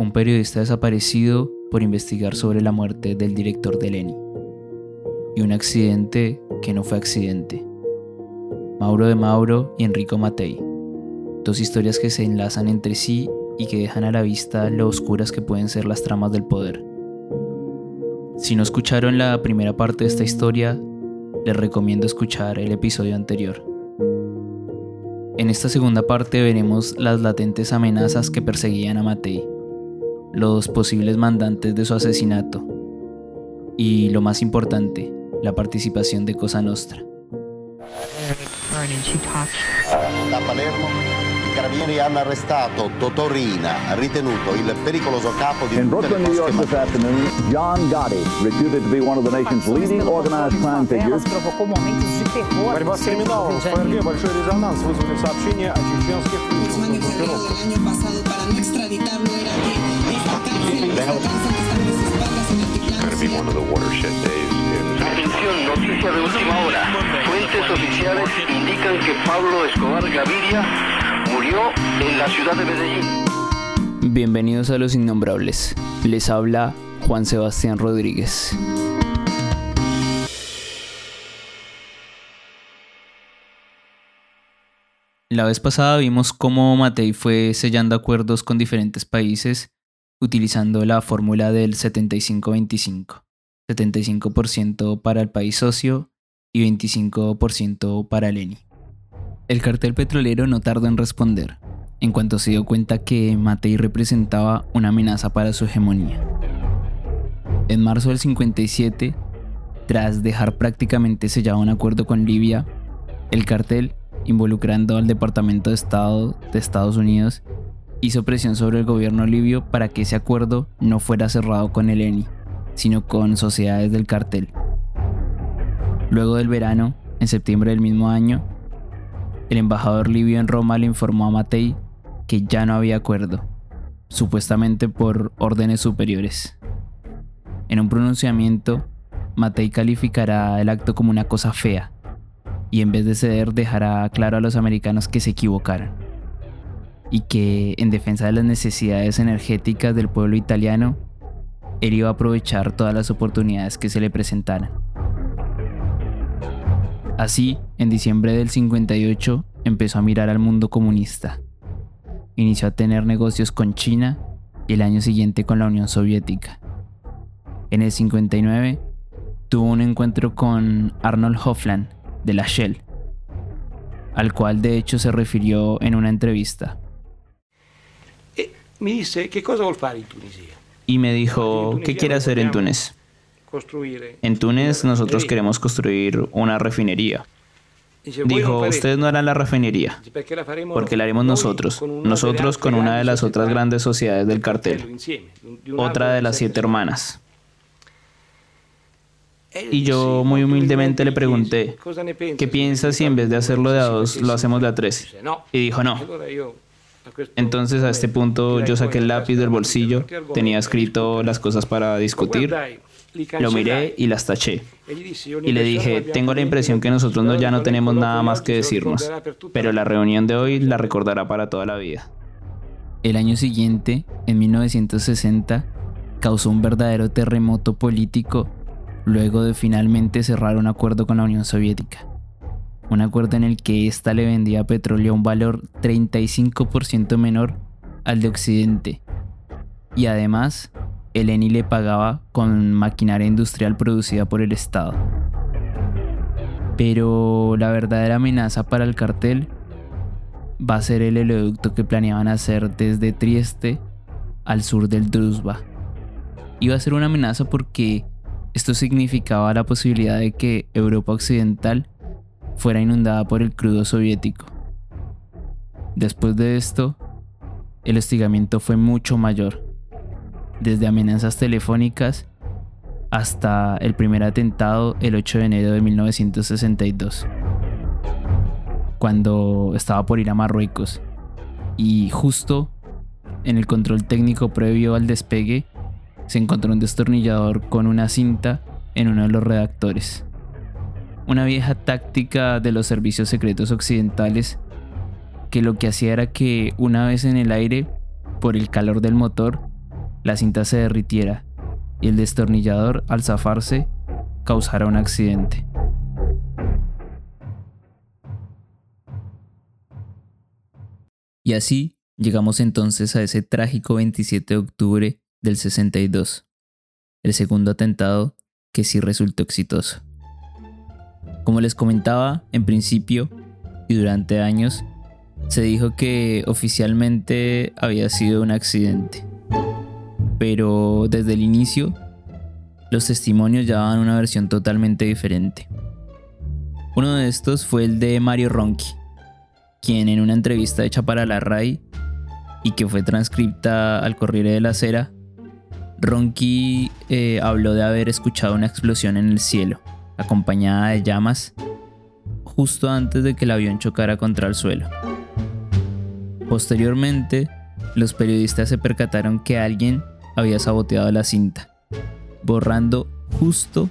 un periodista desaparecido por investigar sobre la muerte del director de Leni, y un accidente que no fue accidente. Mauro de Mauro y Enrico Matei, dos historias que se enlazan entre sí y que dejan a la vista lo oscuras que pueden ser las tramas del poder. Si no escucharon la primera parte de esta historia, les recomiendo escuchar el episodio anterior. En esta segunda parte veremos las latentes amenazas que perseguían a Matei, los posibles mandantes de su asesinato y, lo más importante, la participación de Cosa Nostra. Da Palermo i carabinieri hanno arrestato Totorina, ritenuto il pericoloso capo di In Brooklyn, New York this afternoon, John Gotti, reputed to be one of the nation's leading organized crime figures. provocou momentos de terror. Борьба с криминалом. В ФРГ большой резонанс вызвали сообщения о чеченских Guzmán Atención, noticia de última hora. Fuentes oficiales indican que Pablo Escobar Gaviria murió en la ciudad de Medellín. Bienvenidos a Los Innombrables. Les habla Juan Sebastián Rodríguez. La vez pasada vimos cómo Matei fue sellando acuerdos con diferentes países utilizando la fórmula del 75-25. 75% para el país socio y 25% para Leni. El cartel petrolero no tardó en responder, en cuanto se dio cuenta que Matei representaba una amenaza para su hegemonía. En marzo del 57, tras dejar prácticamente sellado un acuerdo con Libia, el cartel, involucrando al Departamento de Estado de Estados Unidos, hizo presión sobre el gobierno libio para que ese acuerdo no fuera cerrado con el ENI, sino con sociedades del cartel. Luego del verano, en septiembre del mismo año, el embajador libio en Roma le informó a Matei que ya no había acuerdo, supuestamente por órdenes superiores. En un pronunciamiento, Matei calificará el acto como una cosa fea y en vez de ceder dejará claro a los americanos que se equivocaron y que en defensa de las necesidades energéticas del pueblo italiano, él iba a aprovechar todas las oportunidades que se le presentaran. Así, en diciembre del 58 empezó a mirar al mundo comunista. Inició a tener negocios con China y el año siguiente con la Unión Soviética. En el 59 tuvo un encuentro con Arnold Hofland de la Shell, al cual de hecho se refirió en una entrevista. Mi disse che cosa vuol fare in Tunisia. Y me dijo, ¿qué quiere hacer en Túnez? Costruire. En Túnez nosotros queremos construir una refinería. Dijo, ustedes no harán la refinería, porque la haremos nosotros, nosotros con una de las otras grandes sociedades del cartel, otra de las siete hermanas. Y yo muy humildemente le pregunté, chiesi, "Cosa ne pensa ¿qué se piensa si en vez de hacerlo de a dos lo hacemos de a tres? Y dijo no. Entonces a este punto yo saqué el lápiz del bolsillo, tenía escrito las cosas para discutir, lo miré y las taché. e gli dissi, "Io Y le dije, tengo la impresión que nosotros no, ya no tenemos nada más que decirnos, pero la vita". reunión de hoy la recordará para toda la vida. El año siguiente, en 1960, causó un verdadero terremoto político luego de finalmente cerrar un acuerdo con la Unión Soviética. Un acuerdo en el que ésta le vendía petróleo a un valor 35% menor al de Occidente. Y además, el ENI le pagaba con maquinaria industrial producida por el Estado. Pero la verdadera amenaza para el cartel va a ser el oleoducto que planeaban hacer desde Trieste al sur del Druzhba. Iba a ser una amenaza porque esto significaba la posibilidad de que Europa Occidental fuera inundada por el crudo soviético. Después de esto, el hostigamiento fue mucho mayor, desde amenazas telefónicas hasta el primer atentado el 8 de enero de 1962 cuando estaba por ir a Marruecos. Y justo en el control técnico previo al despegue, se encontró un destornillador con una cinta en uno de los redactores. Una vieja táctica de los servicios secretos occidentales que lo que hacía era que una vez en el aire, por el calor del motor, la cinta se derritiera y el destornillador al zafarse causara un accidente. Y así llegamos entonces a ese trágico 27 de octubre del 62, el segundo atentado que sí resultó exitoso. Como les comentaba, en principio y durante años, se dijo que oficialmente había sido un accidente. Pero desde el inicio, los testimonios ya daban una versión totalmente diferente. Uno de estos fue el de Mario Ronchi, quien en una entrevista hecha para la RAI y que fue transcripta al Corriere de la Cera, Ronchi eh, habló de haber escuchado una explosión en el cielo, acompañada de llamas, justo antes de que el avión chocara contra el suelo. Posteriormente, los periodistas se percataron que alguien había saboteado la cinta, borrando justo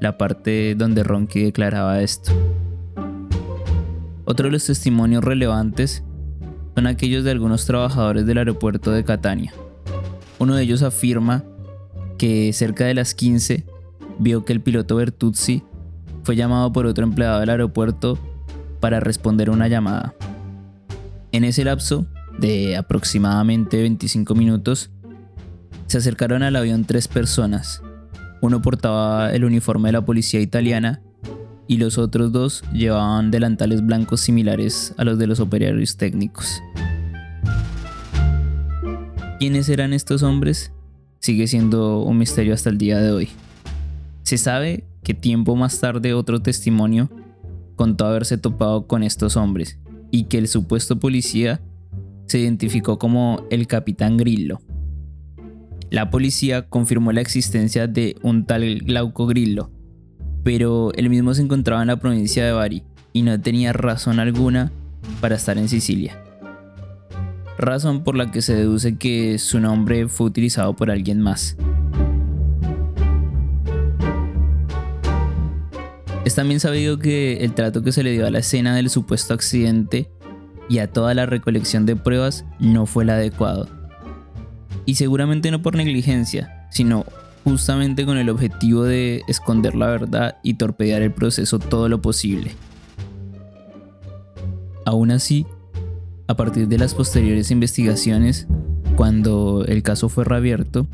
la parte donde Ronchi declaraba esto. Otro de los testimonios relevantes son aquellos de algunos trabajadores del aeropuerto de Catania. Uno de ellos afirma que cerca de las 15 vio que el piloto Bertuzzi fue llamado por otro empleado del aeropuerto para responder una llamada. En ese lapso de aproximadamente 25 minutos, se acercaron al avión tres personas. Uno portaba el uniforme de la policía italiana y los otros dos llevaban delantales blancos similares a los de los operarios técnicos. ¿Quiénes eran estos hombres? Sigue siendo un misterio hasta el día de hoy. Se sabe que tiempo más tarde otro testimonio contó haberse topado con estos hombres y que el supuesto policía se identificó como el capitán Grillo. La policía confirmó la existencia de un tal Glauco Grillo, pero él mismo se encontraba en la provincia de Bari y no tenía razón alguna para estar en Sicilia. Razón por la que se deduce que su nombre fue utilizado por alguien más. Es también sabido que el trato que se le dio a la escena del supuesto accidente y a toda la recolección de pruebas no fue el adecuado. Y seguramente no por negligencia, sino justamente con el objetivo de esconder la verdad y torpedear el proceso todo lo posible. Aún así, a partir de las posteriores investigaciones, cuando el caso fue reabierto,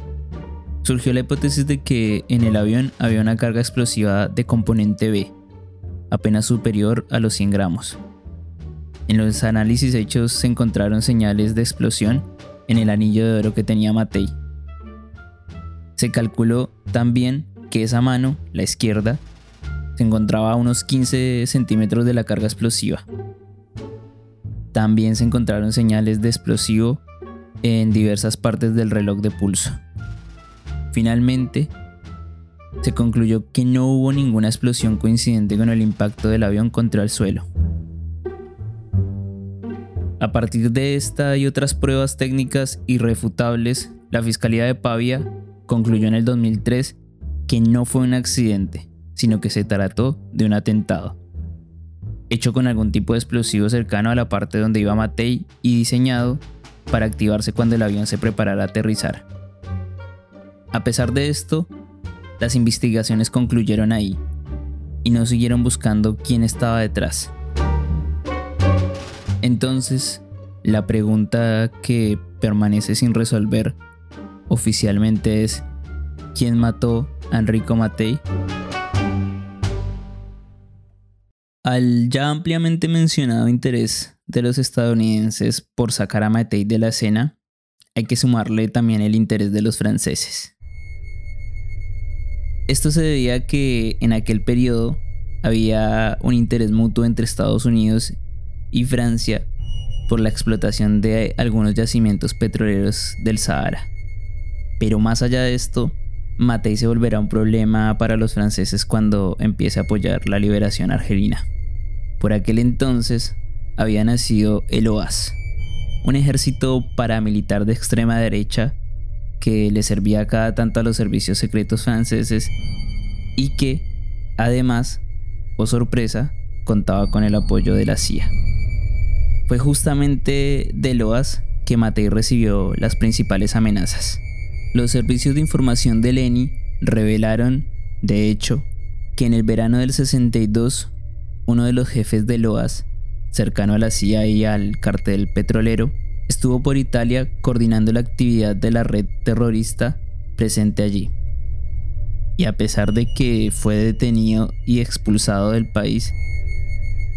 surgió la hipótesis de que en el avión había una carga explosiva de componente B, apenas superior a los 100 gramos. En los análisis hechos se encontraron señales de explosión en el anillo de oro que tenía Matei. Se calculó también que esa mano, la izquierda, se encontraba a unos 15 centímetros de la carga explosiva. También se encontraron señales de explosivo en diversas partes del reloj de pulso. Finalmente, se concluyó que no hubo ninguna explosión coincidente con el impacto del avión contra el suelo. A partir de esta y otras pruebas técnicas irrefutables, la Fiscalía de Pavia concluyó en el 2003 que no fue un accidente, sino que se trató de un atentado, hecho con algún tipo de explosivo cercano a la parte donde iba Matei y diseñado para activarse cuando el avión se preparara a aterrizar. A pesar de esto, las investigaciones concluyeron ahí y no siguieron buscando quién estaba detrás. Entonces, la pregunta que permanece sin resolver oficialmente es ¿quién mató a Enrico Matei? Al ya ampliamente mencionado interés de los estadounidenses por sacar a Matei de la escena, hay que sumarle también el interés de los franceses. Esto se debía a que en aquel periodo había un interés mutuo entre Estados Unidos y Francia por la explotación de algunos yacimientos petroleros del Sahara. Pero más allá de esto, Matei se volverá un problema para los franceses cuando empiece a apoyar la liberación argelina. Por aquel entonces había nacido el OAS, un ejército paramilitar de extrema derecha que le servía cada tanto a los servicios secretos franceses y que, además, o sorpresa, contaba con el apoyo de la CIA. Fue justamente de Loas que Matei recibió las principales amenazas. Los servicios de información de Leni revelaron, de hecho, que en el verano del 62, uno de los jefes de Loas, cercano a la CIA y al cartel petrolero, estuvo por Italia coordinando la actividad de la red terrorista presente allí. Y a pesar de que fue detenido y expulsado del país,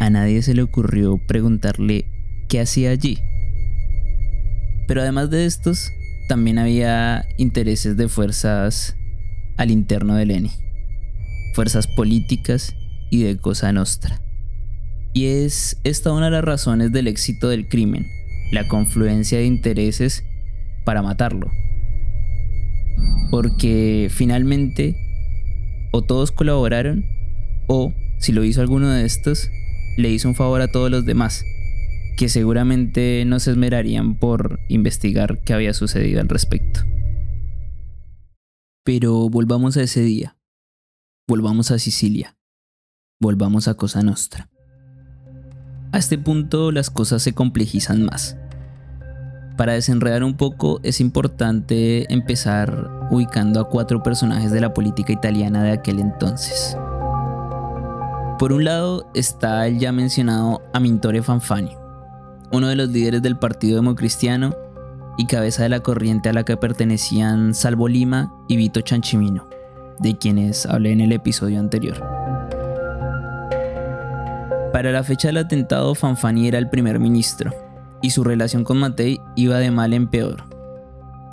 a nadie se le ocurrió preguntarle qué hacía allí. Pero además de estos, también había intereses de fuerzas al interno de Leni, fuerzas políticas y de Cosa Nostra. Y es esta una de las razones del éxito del crimen, la confluencia de intereses para matarlo. Porque finalmente o todos colaboraron o, si lo hizo alguno de estos, le hizo un favor a todos los demás, que seguramente no se esmerarían por investigar qué había sucedido al respecto. Pero volvamos a ese día. Volvamos a Sicilia. Volvamos a Cosa Nostra. A este punto las cosas se complejizan más. Para desenredar un poco es importante empezar ubicando a cuatro personajes de la política italiana de aquel entonces. Por un lado está el ya mencionado Amintore Fanfani, uno de los líderes del Partido Democristiano y cabeza de la corriente a la que pertenecían Salvo Lima y Vito Chanchimino, de quienes hablé en el episodio anterior. Para la fecha del atentado, Fanfani era el primer ministro, y su relación con Matei iba de mal en peor.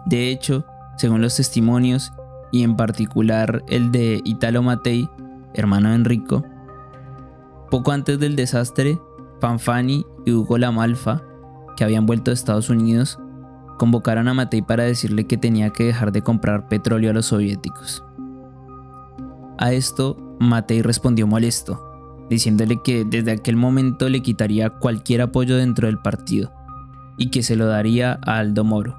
De hecho, según los testimonios, y en particular el de Italo Matei, hermano de Enrico, poco antes del desastre, Fanfani y Hugo Lamalfa, que habían vuelto a Estados Unidos, convocaron a Matei para decirle que tenía que dejar de comprar petróleo a los soviéticos. A esto, Matei respondió molesto, diciéndole que desde aquel momento le quitaría cualquier apoyo dentro del partido y que se lo daría a Aldo Moro,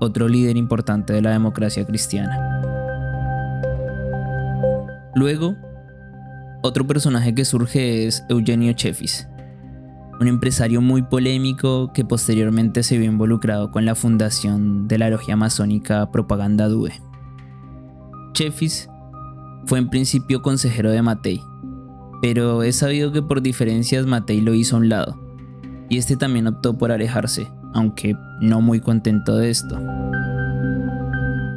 otro líder importante de la democracia cristiana. Luego, otro personaje que surge es Eugenio Chefis, un empresario muy polémico que posteriormente se vio involucrado con la fundación de la logia masónica Propaganda Due. Chefis fue en principio consejero de Matei, pero es sabido que por diferencias Matei lo hizo a un lado, y este también optó por alejarse, aunque no muy contento de esto.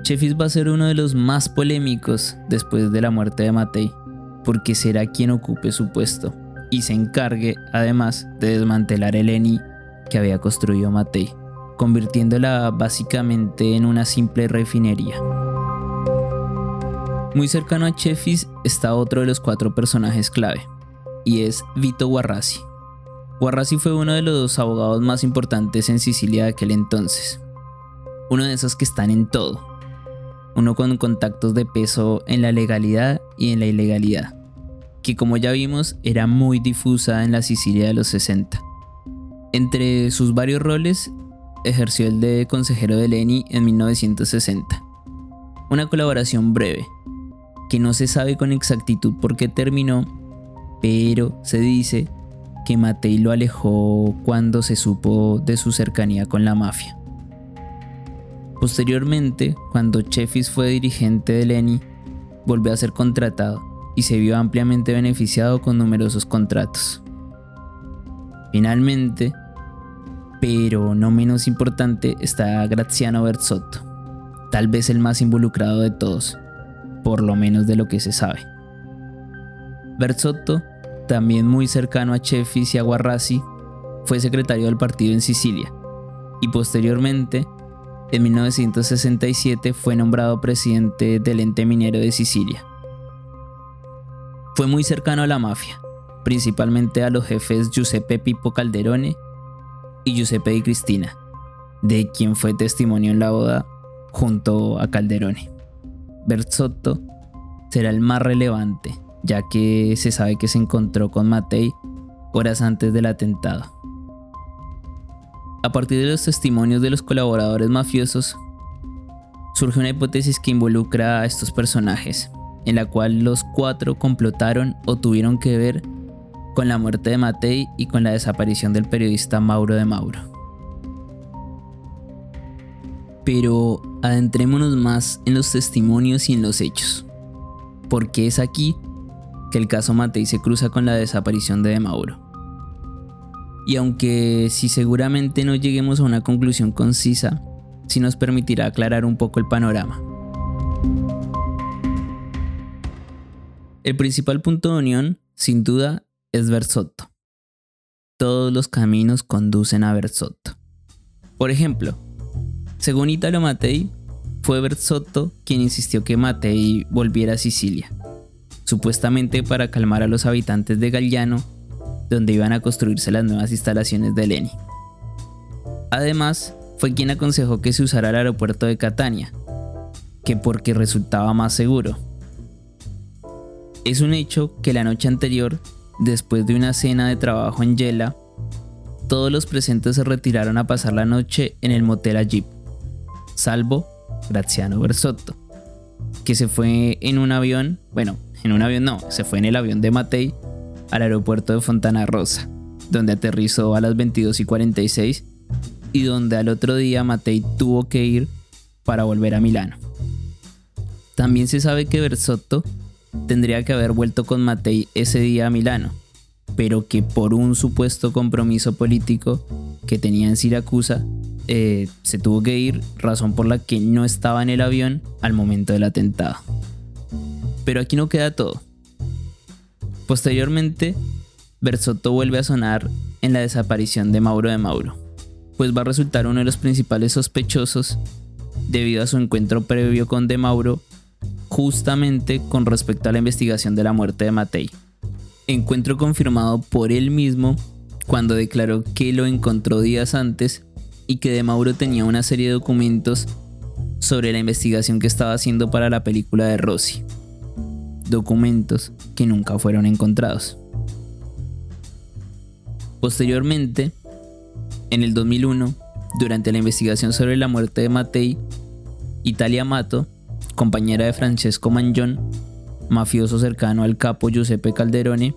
Chefis va a ser uno de los más polémicos después de la muerte de Matei, porque será quien ocupe su puesto y se encargue además de desmantelar el ENI que había construido Matei, convirtiéndola básicamente en una simple refinería. Muy cercano a Chefis está otro de los cuatro personajes clave, y es Vito Guarrasi. Guarrasi fue uno de los abogados más importantes en Sicilia de aquel entonces. Uno de esos que están en todo. Uno con contactos de peso en la legalidad y en la ilegalidad, que como ya vimos era muy difusa en la Sicilia de los 60. Entre sus varios roles, ejerció el de consejero de Leni en 1960. Una colaboración breve, que no se sabe con exactitud por qué terminó, pero se dice que Matei lo alejó cuando se supo de su cercanía con la mafia. Posteriormente, cuando Chefis fue dirigente de Leni, volvió a ser contratado y se vio ampliamente beneficiado con numerosos contratos. Finalmente, pero no menos importante, está Graziano Berzotto, tal vez el más involucrado de todos, por lo menos de lo que se sabe. Berzotto, también muy cercano a Chefis y a fue secretario del partido en Sicilia y posteriormente, en 1967, fue nombrado presidente del ente minero de Sicilia. Fue muy cercano a la mafia, principalmente a los jefes Giuseppe Pippo Calderone y Giuseppe Di Cristina, de quien fue testimonio en la boda junto a Calderone. Berzotto será el más relevante, ya que se sabe que se encontró con Matei horas antes del atentado. A partir de los testimonios de los colaboradores mafiosos, surge una hipótesis que involucra a estos personajes, en la cual los cuatro complotaron o tuvieron que ver con la muerte de Matei y con la desaparición del periodista Mauro de Mauro. Pero adentrémonos más en los testimonios y en los hechos, porque es aquí que el caso Matei se cruza con la desaparición de De Mauro. Y aunque si seguramente no lleguemos a una conclusión concisa, sí nos permitirá aclarar un poco el panorama. El principal punto de unión, sin duda, es Bersotto. Todos los caminos conducen a Bersotto. Por ejemplo, según Italo Mattei, fue Bersotto quien insistió que Mattei volviera a Sicilia, supuestamente para calmar a los habitantes de Galliano, donde iban a construirse las nuevas instalaciones de Leni. Además, fue quien aconsejó que se usara el aeropuerto de Catania, que porque resultaba más seguro. Es un hecho que la noche anterior, después de una cena de trabajo en Yela, todos los presentes se retiraron a pasar la noche en el motel Ajip, salvo Graziano Bersotto, que se fue en un avión, bueno, en un avión no, se fue en el avión de Matei al aeropuerto de Fontana Rosa, donde aterrizó a las 22 y 46 y donde al otro día Matei tuvo que ir para volver a Milano. También se sabe que Bersotto tendría que haber vuelto con Matei ese día a Milano, pero que por un supuesto compromiso político que tenía en Siracusa, eh, se tuvo que ir, razón por la que no estaba en el avión al momento del atentado. Pero aquí no queda todo. Posteriormente, Bersotto vuelve a sonar en la desaparición de Mauro de Mauro, pues va a resultar uno de los principales sospechosos debido a su encuentro previo con De Mauro justamente con respecto a la investigación de la muerte de Matei. Encuentro confirmado por él mismo cuando declaró que lo encontró días antes y que De Mauro tenía una serie de documentos sobre la investigación que estaba haciendo para la película de Rossi. Documentos que nunca fueron encontrados. Posteriormente, en el 2001, durante la investigación sobre la muerte de Matei, Italia Mato compañera de Francesco Mangione, mafioso cercano al capo Giuseppe Calderone,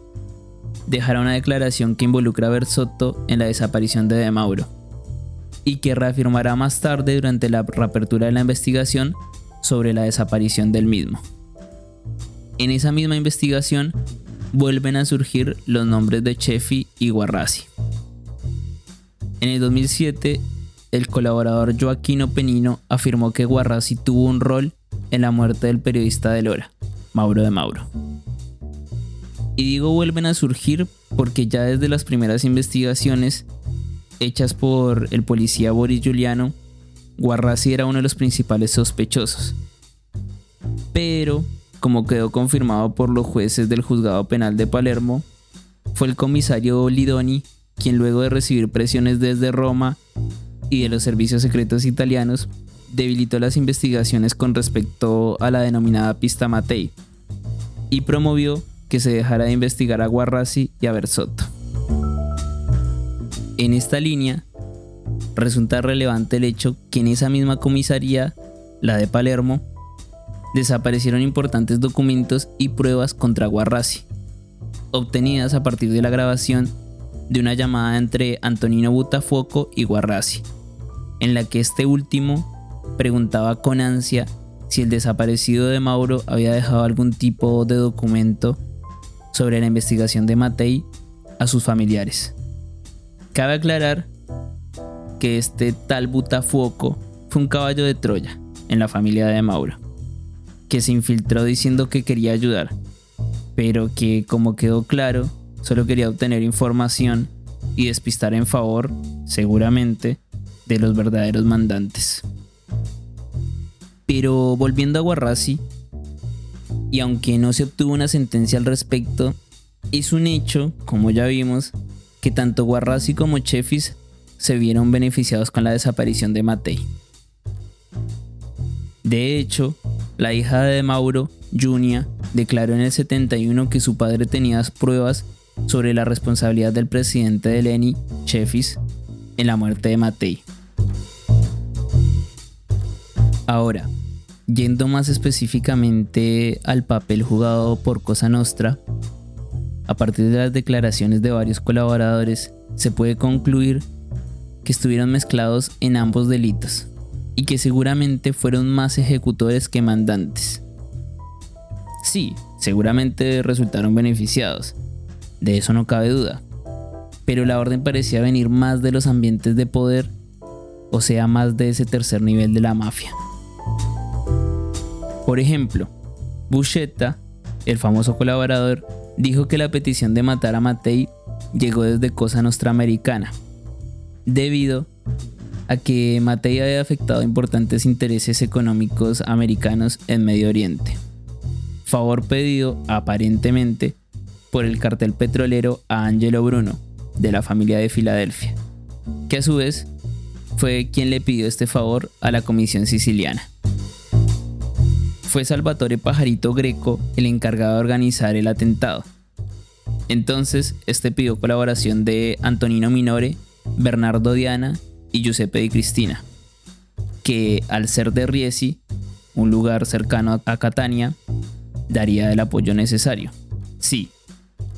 dejará una declaración que involucra a Bersotto en la desaparición de De Mauro y que reafirmará más tarde durante la reapertura de la investigación sobre la desaparición del mismo. En esa misma investigación vuelven a surgir los nombres de Chefi y Guarrasi. En el 2007, el colaborador Joaquino Penino afirmó que Guarrasi tuvo un rol en la muerte del periodista de Lora, Mauro de Mauro. Y digo vuelven a surgir porque ya desde las primeras investigaciones hechas por el policía Boris Giuliano, Guarrasi era uno de los principales sospechosos. Pero, como quedó confirmado por los jueces del juzgado penal de Palermo, fue el comisario Lidoni quien luego de recibir presiones desde Roma y de los servicios secretos italianos debilitó las investigaciones con respecto a la denominada pista Matei y promovió que se dejara de investigar a Guarrasi y a Bersotto. En esta línea, resulta relevante el hecho que en esa misma comisaría, la de Palermo, desaparecieron importantes documentos y pruebas contra Guarrasi, obtenidas a partir de la grabación de una llamada entre Antonino Butafuoco y Guarrasi, en la que este último preguntaba con ansia si el desaparecido de Mauro había dejado algún tipo de documento sobre la investigación de Matei a sus familiares. Cabe aclarar que este tal Butafuoco fue un caballo de Troya en la familia de Mauro, que se infiltró diciendo que quería ayudar, pero que como quedó claro, solo quería obtener información y despistar en favor, seguramente, de los verdaderos mandantes. Pero volviendo a Guarrasi, y aunque no se obtuvo una sentencia al respecto, es un hecho, como ya vimos, que tanto Guarrasi como Chefis se vieron beneficiados con la desaparición de Matei. De hecho, la hija de Mauro, Junia, declaró en el 71 que su padre tenía pruebas sobre la responsabilidad del presidente de Leni, Chefis, en la muerte de Matei. Ahora, Yendo más específicamente al papel jugado por Cosa Nostra, a partir de las declaraciones de varios colaboradores, se puede concluir que estuvieron mezclados en ambos delitos y que seguramente fueron más ejecutores que mandantes. Sí, seguramente resultaron beneficiados, de eso no cabe duda, pero la orden parecía venir más de los ambientes de poder, o sea, más de ese tercer nivel de la mafia. Por ejemplo, Buscetta, el famoso colaborador, dijo que la petición de matar a Matei llegó desde Cosa Nostra Americana, debido a que Matei había afectado importantes intereses económicos americanos en Medio Oriente. Favor pedido, aparentemente, por el cartel petrolero a Angelo Bruno, de la familia de Filadelfia, que a su vez fue quien le pidió este favor a la Comisión Siciliana. Fue Salvatore Pajarito Greco el encargado de organizar el atentado. Entonces, este pidió colaboración de Antonino Minore, Bernardo Diana y Giuseppe Di Cristina, que al ser de Riesi, un lugar cercano a Catania, daría el apoyo necesario. Sí,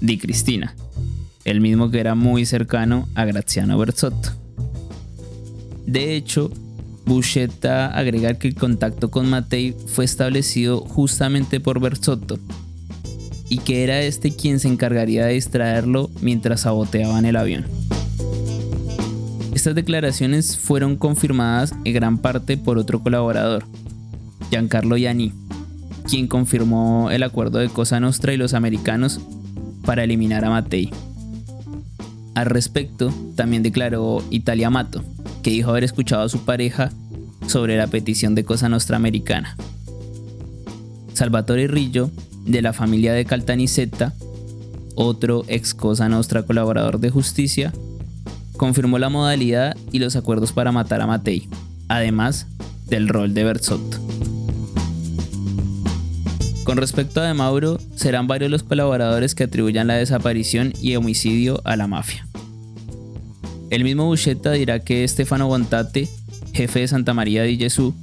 Di Cristina, el mismo que era muy cercano a Graziano Berzotto. De hecho, Buscetta agrega que el contacto con Mattei fue establecido justamente por Berzotto y que era este quien se encargaría de distraerlo mientras saboteaban el avión. Estas declaraciones fueron confirmadas en gran parte por otro colaborador, Giancarlo Gianni, quien confirmó el acuerdo de Cosa Nostra y los americanos para eliminar a Mattei. Al respecto, también declaró Italia Mato, que dijo haber escuchado a su pareja sobre la petición de Cosa Nostra Americana. Salvatore Rillo, de la familia de Caltanissetta, otro ex Cosa Nostra colaborador de justicia, confirmó la modalidad y los acuerdos para matar a Matei, además del rol de Berzotto. Con respecto a De Mauro, serán varios los colaboradores que atribuyan la desaparición y homicidio a la mafia. El mismo Buscetta dirá que Stefano Bontate, jefe de Santa María di Gesù,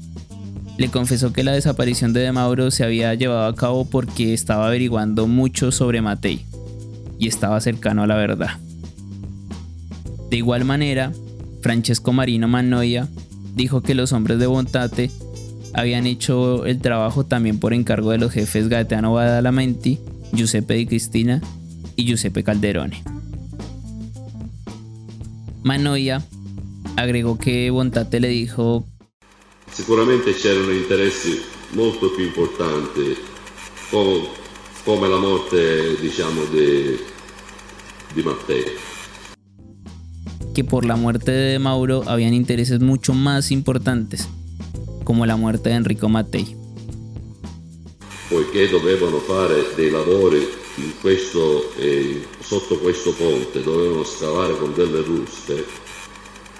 le confesó que la desaparición de De Mauro se había llevado a cabo porque estaba averiguando mucho sobre Matei y estaba cercano a la verdad. De igual manera, Francesco Marino Mannoia dijo que los hombres de Bontate habían hecho el trabajo también por encargo de los jefes Gaetano Badalamenti, Giuseppe Di Cristina y Giuseppe Calderone. Manoia agregó que Bontate le dijo Sicuramente c'erano interessi molto più importanti come la morte diciamo di, di Matteo. Que por la muerte de Mauro habían intereses mucho más importantes como la muerte de Enrico Mattei. Poiché dovevano fare dei lavori questo, eh, sotto questo ponte, dovevano scavare con delle ruspe,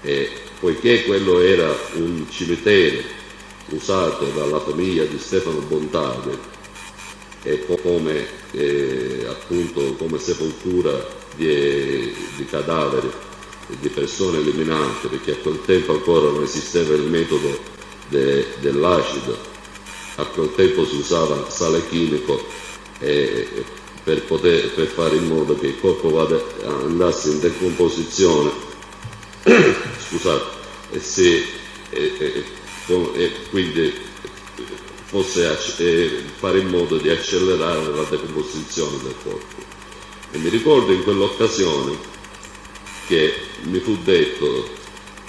e poiché quello era un cimitero usato dalla famiglia di Stefano Bontade e come, eh, appunto, come sepoltura di, di cadaveri di persone eliminate, perché a quel tempo ancora non esisteva il metodo de, dell'acido. A quel tempo si usava sale chimico eh, per, poter, per fare in modo che il corpo vada, andasse in decomposizione scusate, e, se, e, e, e quindi fosse fare in modo di accelerare la decomposizione del corpo. E mi ricordo in quell'occasione che mi fu detto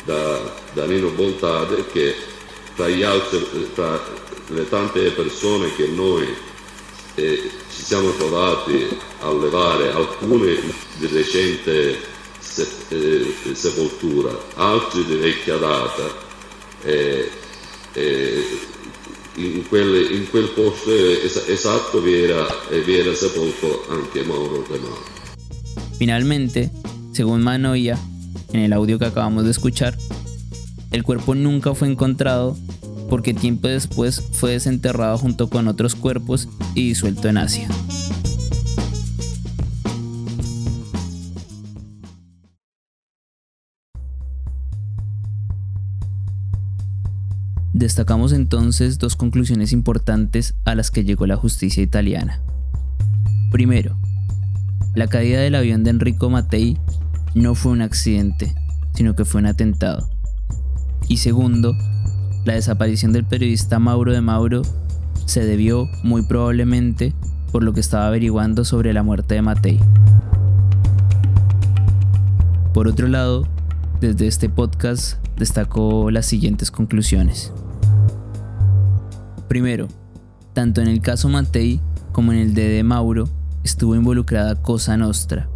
da, da Nino Bontade che tra, altri, tra le tante persone che noi eh, ci siamo trovati a levare, alcune di recente se, eh, sepoltura, altri di vecchia data, eh, in, quel, in, quel, posto es esatto vi era, vi era sepolto anche Mauro De Mauro. Finalmente, según Manoia, en el audio que acabamos de escuchar, el cuerpo nunca fue encontrado porque tiempo después fue desenterrado junto con otros cuerpos y disuelto en Asia. Destacamos entonces dos conclusiones importantes a las que llegó la justicia italiana. Primero, la caída del avión de Enrico Mattei no fue un accidente, sino que fue un atentado. Y segundo, la desaparición del periodista Mauro de Mauro se debió muy probablemente por lo que estaba averiguando sobre la muerte de Matei. Por otro lado, desde este podcast destacó las siguientes conclusiones. Primero, tanto en el caso Matei como en el de De Mauro estuvo involucrada Cosa Nostra.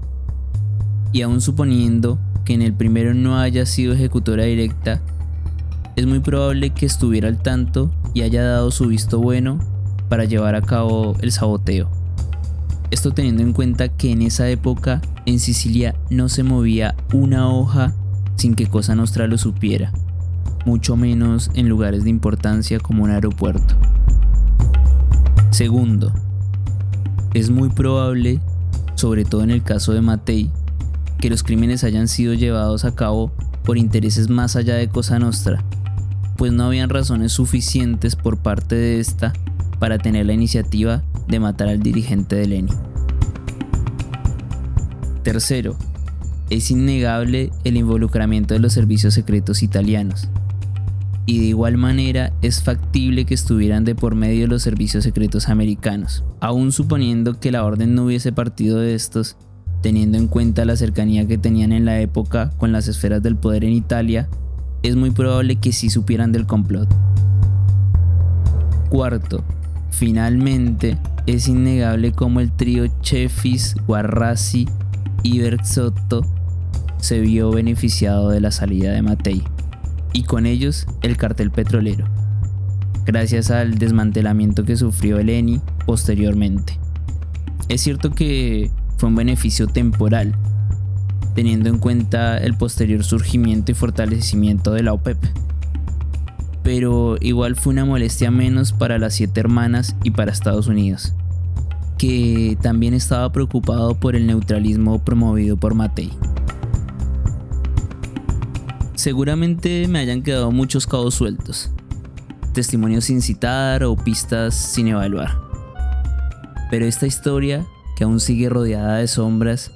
Y aún suponiendo que en el primero no haya sido ejecutora directa, es muy probable que estuviera al tanto y haya dado su visto bueno para llevar a cabo el saboteo. Esto teniendo en cuenta que en esa época en Sicilia no se movía una hoja sin que Cosa Nostra lo supiera, mucho menos en lugares de importancia como un aeropuerto. Segundo, es muy probable, sobre todo en el caso de Matei, que los crímenes hayan sido llevados a cabo por intereses más allá de Cosa Nostra, pues no habían razones suficientes por parte de esta para tener la iniciativa de matar al dirigente de Leni. Tercero, es innegable el involucramiento de los servicios secretos italianos. Y de igual manera es factible que estuvieran de por medio los servicios secretos americanos, aun suponiendo que la orden no hubiese partido de estos, teniendo en cuenta la cercanía que tenían en la época con las esferas del poder en Italia, es muy probable que sí supieran del complot. Cuarto, finalmente es innegable como el trío Chefis, Guarrasi y Berzotto se vio beneficiado de la salida de Matei, y con ellos el cartel petrolero, gracias al desmantelamiento que sufrió el ENI posteriormente. Es cierto que fue un beneficio temporal, teniendo en cuenta el posterior surgimiento y fortalecimiento de la OPEP. Pero igual fue una molestia menos para las siete hermanas y para Estados Unidos que también estaba preocupado por el neutralismo promovido por Matei. Seguramente me hayan quedado muchos cabos sueltos, testimonios sin citar o pistas sin evaluar. Pero esta historia, que aún sigue rodeada de sombras,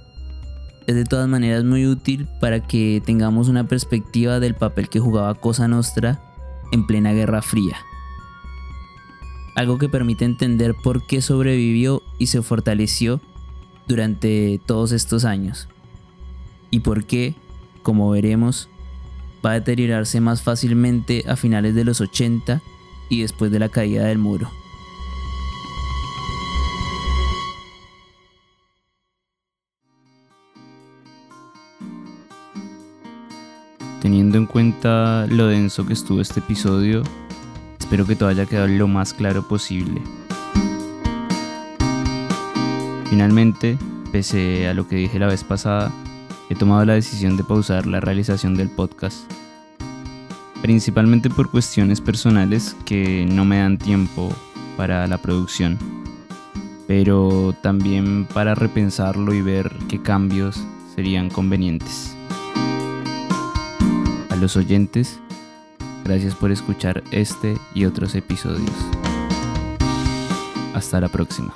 es de todas maneras muy útil para que tengamos una perspectiva del papel que jugaba Cosa Nostra en plena Guerra Fría algo que permite entender por qué sobrevivió y se fortaleció durante todos estos años. Y por qué, como veremos, va a deteriorarse más fácilmente a finales de los 80 y después de la caída del muro. Teniendo en cuenta lo denso que estuvo este episodio, Espero que todo haya quedado lo más claro posible. Finalmente, pese a lo que dije la vez pasada, he tomado la decisión de pausar la realización del podcast. Principalmente por cuestiones personales que no me dan tiempo para la producción, pero también para repensarlo y ver qué cambios serían convenientes. A los oyentes, Gracias por escuchar este y otros episodios. Hasta la próxima.